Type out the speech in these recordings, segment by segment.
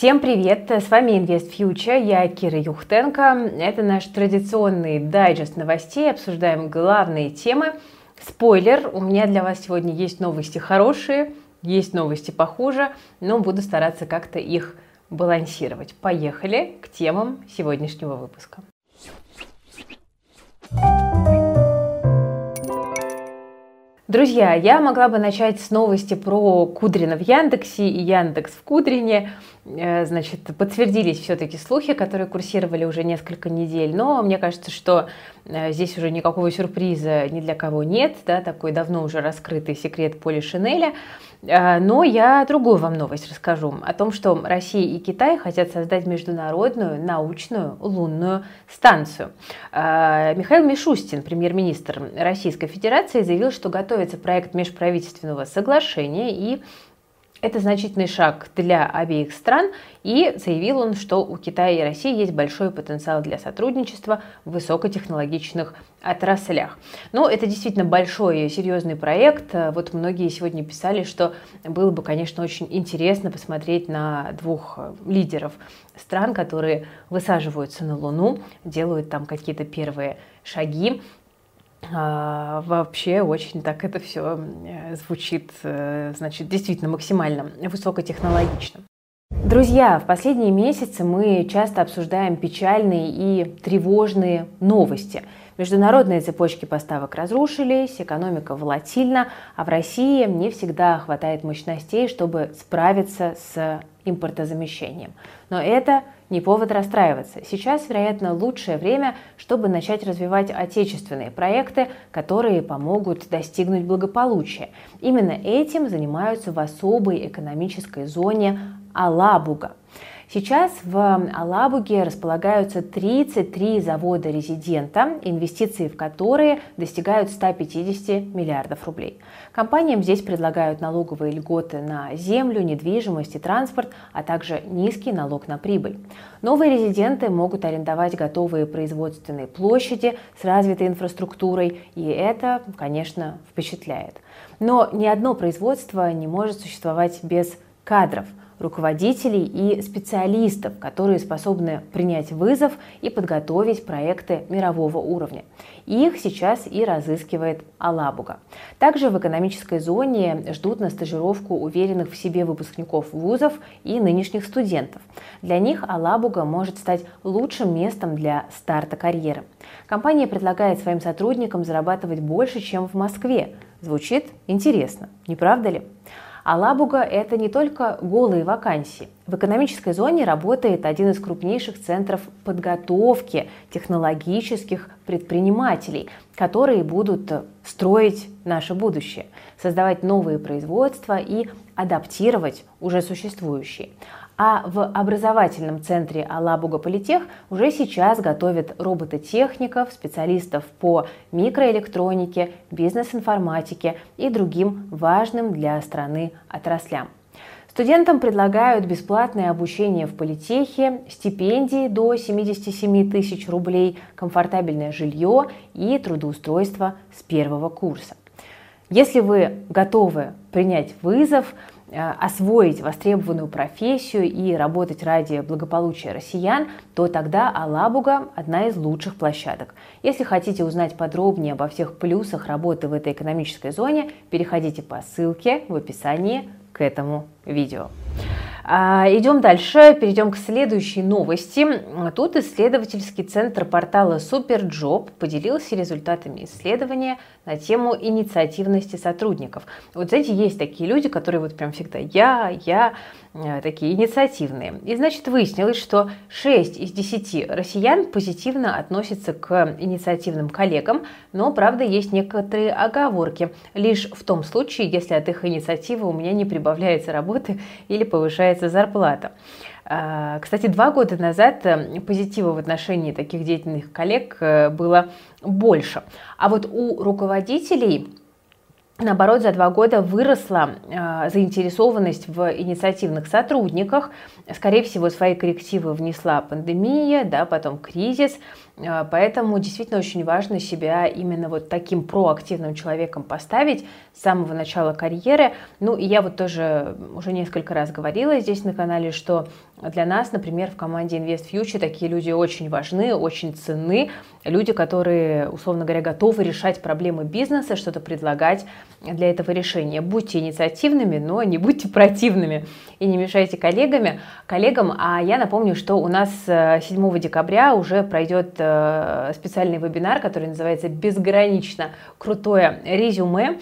Всем привет! С вами Invest Future, я Кира Юхтенко. Это наш традиционный дайджест новостей. Обсуждаем главные темы. Спойлер, у меня для вас сегодня есть новости хорошие, есть новости похуже, но буду стараться как-то их балансировать. Поехали к темам сегодняшнего выпуска. Друзья, я могла бы начать с новости про Кудрина в Яндексе и Яндекс в Кудрине. Э, значит, подтвердились все-таки слухи, которые курсировали уже несколько недель, но мне кажется, что э, здесь уже никакого сюрприза ни для кого нет, да, такой давно уже раскрытый секрет Поли Шинеля. Э, но я другую вам новость расскажу о том, что Россия и Китай хотят создать международную научную лунную станцию. Михаил Мишустин, премьер-министр Российской Федерации, заявил, что готовится проект межправительственного соглашения и это значительный шаг для обеих стран, и заявил он, что у Китая и России есть большой потенциал для сотрудничества в высокотехнологичных отраслях. Но это действительно большой серьезный проект. Вот многие сегодня писали, что было бы, конечно, очень интересно посмотреть на двух лидеров стран, которые высаживаются на Луну, делают там какие-то первые шаги. А, вообще очень так это все э, звучит, э, значит, действительно максимально высокотехнологично. Друзья, в последние месяцы мы часто обсуждаем печальные и тревожные новости. Международные цепочки поставок разрушились, экономика волатильна, а в России не всегда хватает мощностей, чтобы справиться с импортозамещением. Но это не повод расстраиваться. Сейчас, вероятно, лучшее время, чтобы начать развивать отечественные проекты, которые помогут достигнуть благополучия. Именно этим занимаются в особой экономической зоне Алабуга. Сейчас в Алабуге располагаются 33 завода-резидента, инвестиции в которые достигают 150 миллиардов рублей. Компаниям здесь предлагают налоговые льготы на землю, недвижимость и транспорт, а также низкий налог на прибыль. Новые резиденты могут арендовать готовые производственные площади с развитой инфраструктурой, и это, конечно, впечатляет. Но ни одно производство не может существовать без кадров – руководителей и специалистов, которые способны принять вызов и подготовить проекты мирового уровня. Их сейчас и разыскивает Алабуга. Также в экономической зоне ждут на стажировку уверенных в себе выпускников вузов и нынешних студентов. Для них Алабуга может стать лучшим местом для старта карьеры. Компания предлагает своим сотрудникам зарабатывать больше, чем в Москве. Звучит интересно, не правда ли? Алабуга – это не только голые вакансии. В экономической зоне работает один из крупнейших центров подготовки технологических предпринимателей, которые будут строить наше будущее, создавать новые производства и адаптировать уже существующие. А в образовательном центре Алабуга Политех уже сейчас готовят робототехников, специалистов по микроэлектронике, бизнес-информатике и другим важным для страны отраслям. Студентам предлагают бесплатное обучение в политехе, стипендии до 77 тысяч рублей, комфортабельное жилье и трудоустройство с первого курса. Если вы готовы принять вызов, освоить востребованную профессию и работать ради благополучия россиян, то тогда Алабуга – одна из лучших площадок. Если хотите узнать подробнее обо всех плюсах работы в этой экономической зоне, переходите по ссылке в описании к этому видео. А, идем дальше, перейдем к следующей новости. Тут исследовательский центр портала Superjob поделился результатами исследования на тему инициативности сотрудников. Вот знаете, есть такие люди, которые вот прям всегда я, я, такие инициативные. И значит выяснилось, что 6 из 10 россиян позитивно относятся к инициативным коллегам, но правда есть некоторые оговорки. Лишь в том случае, если от их инициативы у меня не прибавляется работы или повышается зарплата. А, кстати, два года назад э, позитива в отношении таких деятельных коллег э, было больше. А вот у руководителей наоборот, за два года выросла э, заинтересованность в инициативных сотрудниках. Скорее всего, свои коррективы внесла пандемия, да, потом кризис. Э, поэтому действительно очень важно себя именно вот таким проактивным человеком поставить с самого начала карьеры. Ну и я вот тоже уже несколько раз говорила здесь на канале, что для нас, например, в команде Invest Future такие люди очень важны, очень ценны. Люди, которые, условно говоря, готовы решать проблемы бизнеса, что-то предлагать для этого решения. Будьте инициативными, но не будьте противными и не мешайте коллегами, коллегам. А я напомню, что у нас 7 э, декабря уже пройдет э, специальный вебинар, который называется «Безгранично крутое резюме»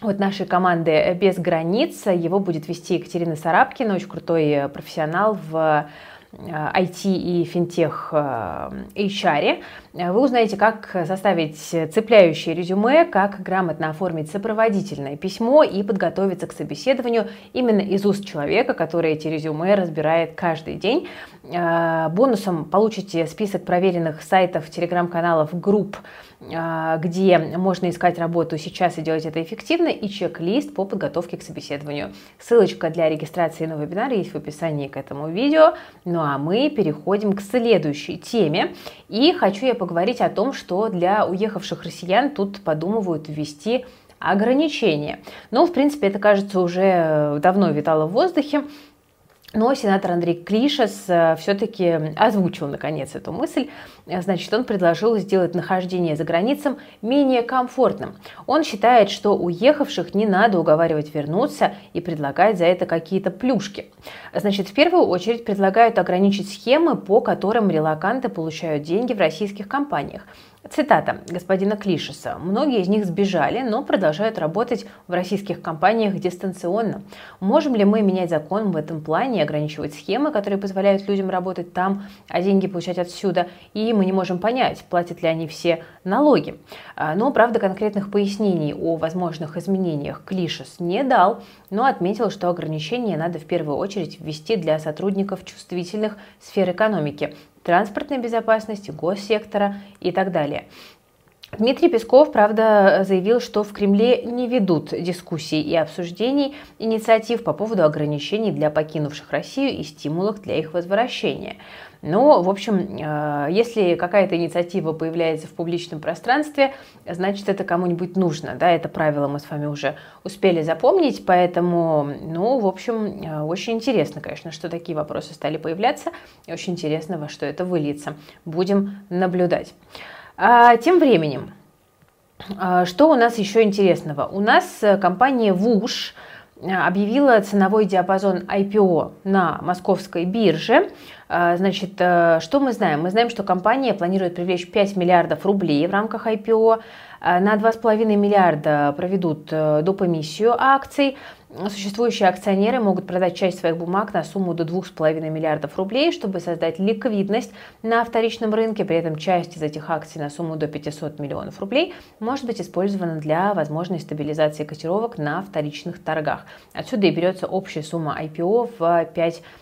вот нашей команды «Без границ». Его будет вести Екатерина Сарабкина, очень крутой э, профессионал в IT э, и финтех HR. Э, вы узнаете, как составить цепляющее резюме, как грамотно оформить сопроводительное письмо и подготовиться к собеседованию именно из уст человека, который эти резюме разбирает каждый день. Бонусом получите список проверенных сайтов, телеграм-каналов, групп, где можно искать работу сейчас и делать это эффективно, и чек-лист по подготовке к собеседованию. Ссылочка для регистрации на вебинар есть в описании к этому видео. Ну а мы переходим к следующей теме. И хочу я поговорить о том, что для уехавших россиян тут подумывают ввести ограничения. Но, в принципе, это, кажется, уже давно витало в воздухе. Но сенатор Андрей Клишес э, все-таки озвучил, наконец, эту мысль. Значит, он предложил сделать нахождение за границей менее комфортным. Он считает, что уехавших не надо уговаривать вернуться и предлагать за это какие-то плюшки. Значит, в первую очередь предлагают ограничить схемы, по которым релаканты получают деньги в российских компаниях. Цитата господина Клишеса. «Многие из них сбежали, но продолжают работать в российских компаниях дистанционно. Можем ли мы менять закон в этом плане и ограничивать схемы, которые позволяют людям работать там, а деньги получать отсюда? И мы не можем понять, платят ли они все налоги». А, но, правда, конкретных пояснений о возможных изменениях Клишес не дал, но отметил, что ограничения надо в первую очередь ввести для сотрудников чувствительных сфер экономики, транспортной безопасности, госсектора и так далее. Дмитрий Песков, правда, заявил, что в Кремле не ведут дискуссий и обсуждений инициатив по поводу ограничений для покинувших Россию и стимулов для их возвращения. Но, в общем, э, если какая-то инициатива появляется в публичном пространстве, значит, это кому-нибудь нужно. Да? Это правило мы с вами уже успели запомнить, поэтому, ну, в общем, э, очень интересно, конечно, что такие вопросы стали появляться, и очень интересно, во что это выльется. Будем наблюдать. А, тем временем, а, что у нас еще интересного? У нас э, компания ВУШ объявила ценовой диапазон IPO на московской бирже. А, значит, э, что мы знаем? Мы знаем, что компания планирует привлечь 5 миллиардов рублей в рамках IPO. А, на 2,5 миллиарда проведут э, доп. эмиссию акций. Существующие акционеры могут продать часть своих бумаг на сумму до 2,5 миллиардов рублей, чтобы создать ликвидность на вторичном рынке. При этом часть из этих акций на сумму до 500 миллионов рублей может быть использована для возможной стабилизации котировок на вторичных торгах. Отсюда и берется общая сумма IPO в 5 миллиардов.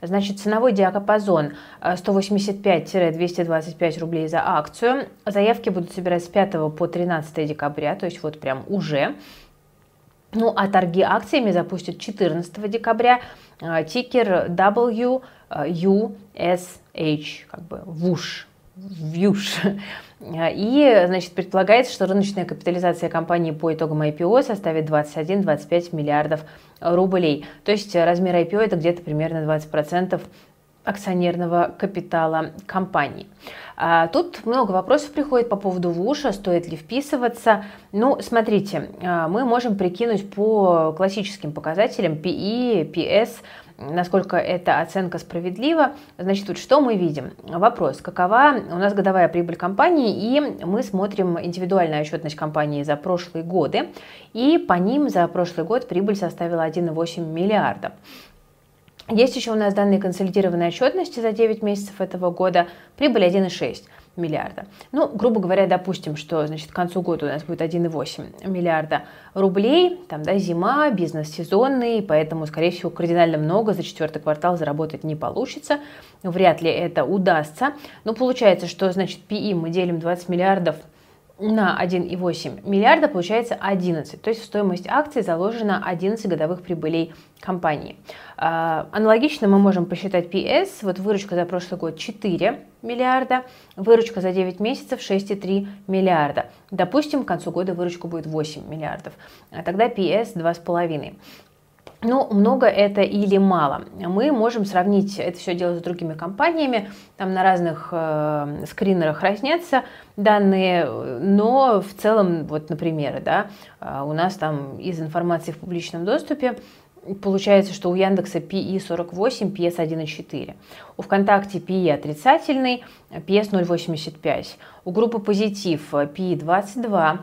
Значит, ценовой диапазон 185-225 э, рублей за акцию. Заявки будут собирать с 5 по 13 декабря, то есть вот прям уже. Ну, а торги акциями запустят 14 декабря. Э, тикер WUSH, как бы ВУШ, ВЮШ. И, значит, предполагается, что рыночная капитализация компании по итогам IPO составит 21-25 миллиардов рублей. То есть размер IPO это где-то примерно 20% акционерного капитала компании. А, тут много вопросов приходит по поводу ВУШа, стоит ли вписываться. Ну, смотрите, а, мы можем прикинуть по классическим показателям PE, PS, насколько эта оценка справедлива. Значит, вот что мы видим? Вопрос, какова у нас годовая прибыль компании, и мы смотрим индивидуальную отчетность компании за прошлые годы, и по ним за прошлый год прибыль составила 1,8 миллиарда. Есть еще у нас данные консолидированной отчетности за 9 месяцев этого года, прибыль 1,6 миллиарда. Ну, грубо говоря, допустим, что значит, к концу года у нас будет 1,8 миллиарда рублей, там, да, зима, бизнес сезонный, поэтому, скорее всего, кардинально много за четвертый квартал заработать не получится, вряд ли это удастся. Но получается, что, значит, PI мы делим 20 миллиардов на 1,8 миллиарда получается 11, то есть в стоимость акций заложено 11 годовых прибылей компании. А, аналогично мы можем посчитать PS, вот выручка за прошлый год 4 миллиарда, выручка за 9 месяцев 6,3 миллиарда. Допустим, к концу года выручка будет 8 миллиардов, а тогда PS 2,5. Ну, много это или мало. Мы можем сравнить это все дело с другими компаниями. Там на разных э, скринерах разнятся данные, но в целом, вот, например, да, э, у нас там из информации в публичном доступе Получается, что у Яндекса PE 48, PS 1,4. У ВКонтакте PE отрицательный, PS 0,85. У группы Позитив PE 22,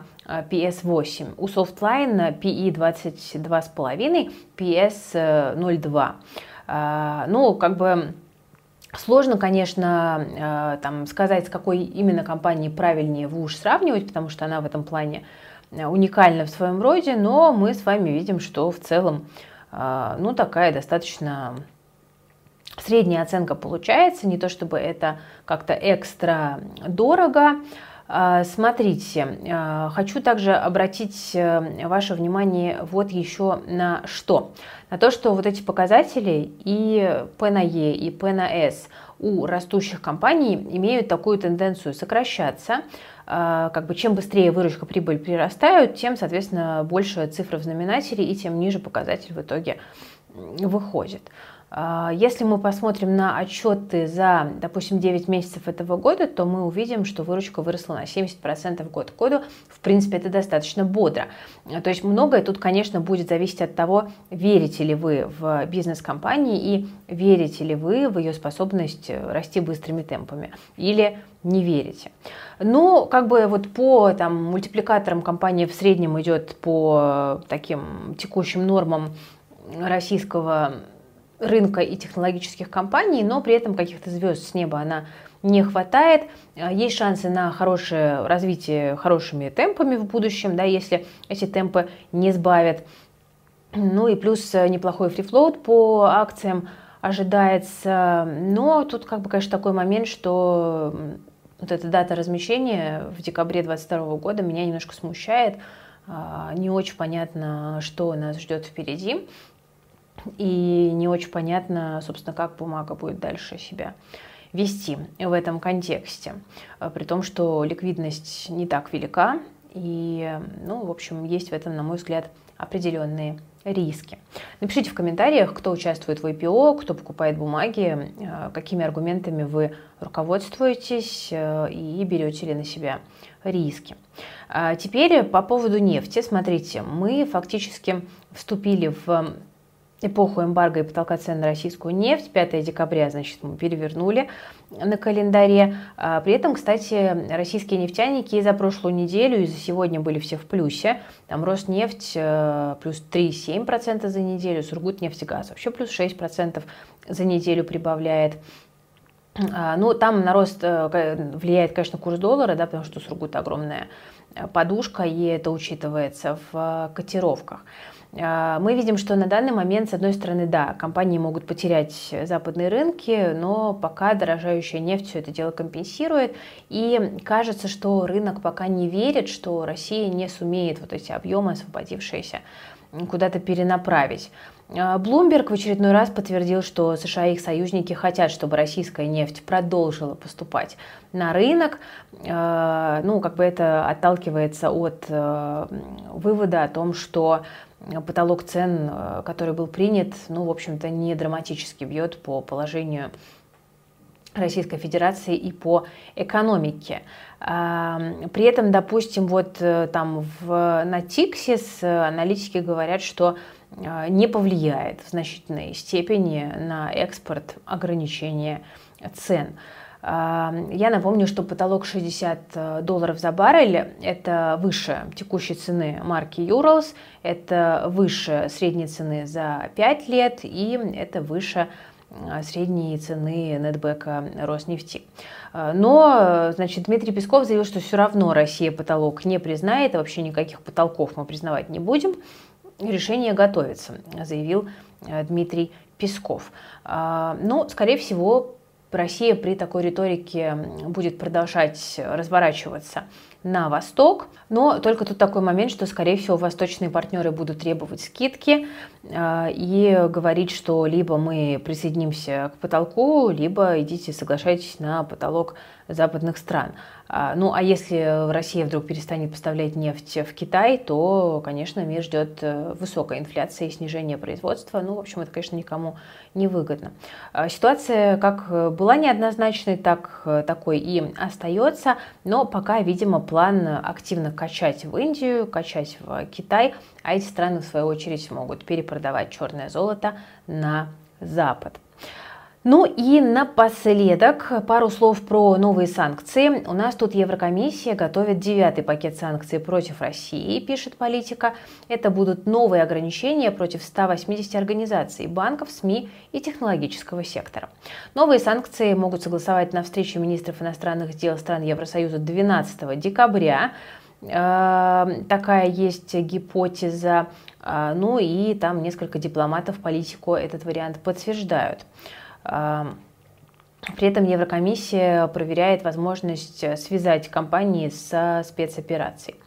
PS8. У Softline PE 22,5, PS 0,2. Ну, как бы Сложно, конечно, э, там, сказать, с какой именно компанией правильнее в уж сравнивать, потому что она в этом плане э, уникальна в своем роде, но мы с вами видим, что в целом, э, ну, такая достаточно средняя оценка получается, не то чтобы это как-то экстра дорого, а, смотрите, а, хочу также обратить э, ваше внимание вот еще на что. На то, что вот эти показатели и P на E, и P на S у растущих компаний имеют такую тенденцию сокращаться. А, как бы чем быстрее выручка прибыль прирастают, тем, соответственно, больше цифра в знаменателе и тем ниже показатель в итоге выходит. А, если мы посмотрим на отчеты за, допустим, 9 месяцев этого года, то мы увидим, что выручка выросла на 70% год к году. В принципе, это достаточно бодро. То есть многое тут, конечно, будет зависеть от того, верите ли вы в бизнес-компании и верите ли вы в ее способность расти быстрыми темпами или не верите. Но как бы вот по там, мультипликаторам компания в среднем идет по таким текущим нормам российского рынка и технологических компаний, но при этом каких-то звезд с неба она не хватает. А, есть шансы на хорошее развитие хорошими темпами в будущем, да, если эти темпы не сбавят. Ну и плюс э, неплохой фрифлоут по акциям ожидается. Но тут как бы, конечно, такой момент, что вот эта дата размещения в декабре 2022 года меня немножко смущает. А, не очень понятно, что нас ждет впереди и не очень понятно, собственно, как бумага будет дальше себя вести в этом контексте, а, при том, что ликвидность не так велика, и, ну, в общем, есть в этом, на мой взгляд, определенные риски. Напишите в комментариях, кто участвует в IPO, кто покупает бумаги, а, какими аргументами вы руководствуетесь а, и берете ли на себя риски. Теперь по поводу нефти. Смотрите, мы фактически вступили в эпоху эмбарго и потолка цен на российскую нефть. 5 декабря, значит, мы перевернули на календаре. А, при этом, кстати, российские нефтяники и за прошлую неделю, и за сегодня были все в плюсе. Там Роснефть э, плюс 3,7% за неделю, Сургутнефтегаз вообще плюс 6% за неделю прибавляет. А, ну, там на рост э, влияет, конечно, курс доллара, да, потому что Сургут огромная э, подушка, и это учитывается в котировках. А, мы видим, что на данный момент, с одной стороны, да, компании могут потерять западные рынки, но пока дорожающая нефть все это дело компенсирует. И кажется, что рынок пока не верит, что Россия не сумеет вот эти объемы, освободившиеся, куда-то перенаправить. Блумберг в очередной раз подтвердил, что США и их союзники хотят, чтобы российская нефть продолжила поступать на рынок. А, ну, как бы это отталкивается от э, вывода о том, что потолок цен, э, который был принят, ну, в общем-то, не драматически бьет по положению Российской Федерации и по экономике. При этом, допустим, вот э, там в, на Тиксис аналитики говорят, что э, не повлияет в значительной степени на экспорт ограничения цен. Я напомню, что потолок 60 э, долларов за баррель – это выше текущей цены марки Urals, это выше средней цены за 5 лет и это выше э, средней цены нетбека Роснефти. Э, но, значит, Дмитрий Песков заявил, что все равно Россия потолок не признает, вообще никаких потолков мы признавать не будем. Решение готовится, заявил Дмитрий Песков. Но, скорее всего, Россия при такой риторике будет продолжать разворачиваться на восток. Но только тут такой момент, что, скорее всего, восточные партнеры будут требовать скидки э, и говорить, что либо мы присоединимся к потолку, либо идите соглашайтесь на потолок западных стран. А, ну, а если Россия вдруг перестанет поставлять нефть в Китай, то, конечно, мир ждет э, высокая инфляция и снижение производства. Ну, в общем, это, конечно, никому не выгодно. А, ситуация как была неоднозначной, так такой и остается, но пока, видимо, план активно качать в Индию, качать в Китай, а эти страны, в свою очередь, могут перепродавать черное золото на Запад. Ну и напоследок пару слов про новые санкции. У нас тут Еврокомиссия готовит девятый пакет санкций против России, пишет политика. Это будут новые ограничения против 180 организаций, банков, СМИ и технологического сектора. Новые санкции могут согласовать на встрече министров иностранных дел стран Евросоюза 12 декабря. Э, такая есть гипотеза. Э, ну и там несколько дипломатов политику этот вариант подтверждают. При этом Еврокомиссия проверяет возможность э, связать компании со спецоперацией.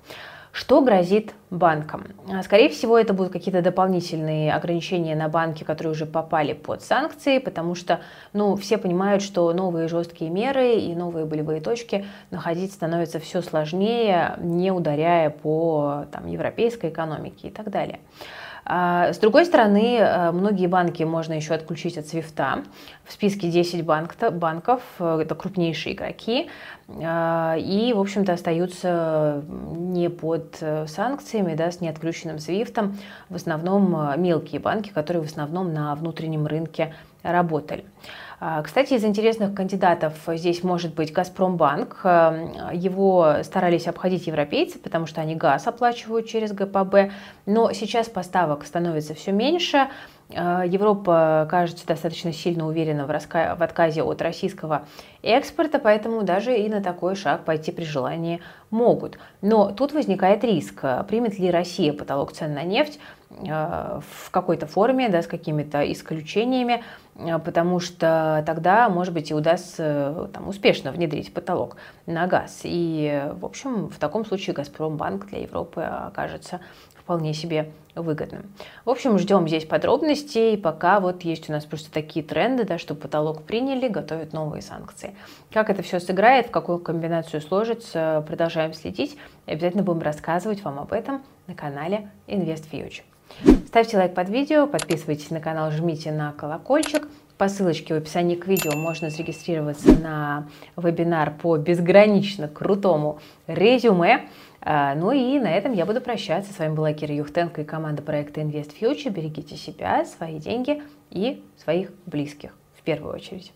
Что грозит банкам? А, скорее всего, это будут какие-то дополнительные ограничения на банки, которые уже попали под санкции, потому что ну, все понимают, что новые жесткие меры и новые болевые точки находить становится все сложнее, не ударяя по там, европейской экономике и так далее. А, с другой стороны, э, многие банки можно еще отключить от свифта. В списке 10 банк, банков, э, это крупнейшие игроки, а, и, в общем-то, остаются не под э, санкциями, да, с неотключенным свифтом, в основном мелкие банки, которые в основном на внутреннем рынке работали. А, кстати, из интересных кандидатов здесь может быть Газпромбанк. Эм, его старались обходить европейцы, потому что они газ оплачивают через ГПБ. Но сейчас поставок становится все меньше. Э, Европа, кажется, достаточно сильно уверена в, раска... в отказе от российского экспорта, поэтому даже и на такой шаг пойти при желании могут. Но тут возникает риск, примет ли Россия потолок цен на нефть э, в какой-то форме, да, с какими-то исключениями, э, потому что тогда, может быть, и удастся там, успешно внедрить потолок на газ. И, в общем, в таком случае Газпромбанк для Европы окажется вполне себе выгодным. В общем, ждем здесь подробностей, пока вот есть у нас просто такие тренды, да, что потолок приняли, готовят новые санкции. Как это все сыграет, в какую комбинацию сложится, продолжаем следить. И обязательно будем рассказывать вам об этом на канале Invest Future. Ставьте лайк под видео, подписывайтесь на канал, жмите на колокольчик. По ссылочке в описании к видео можно зарегистрироваться на вебинар по безгранично крутому резюме. А, ну и на этом я буду прощаться. С вами была Кира Юхтенко и команда проекта Invest Future. Берегите себя, свои деньги и своих близких в первую очередь.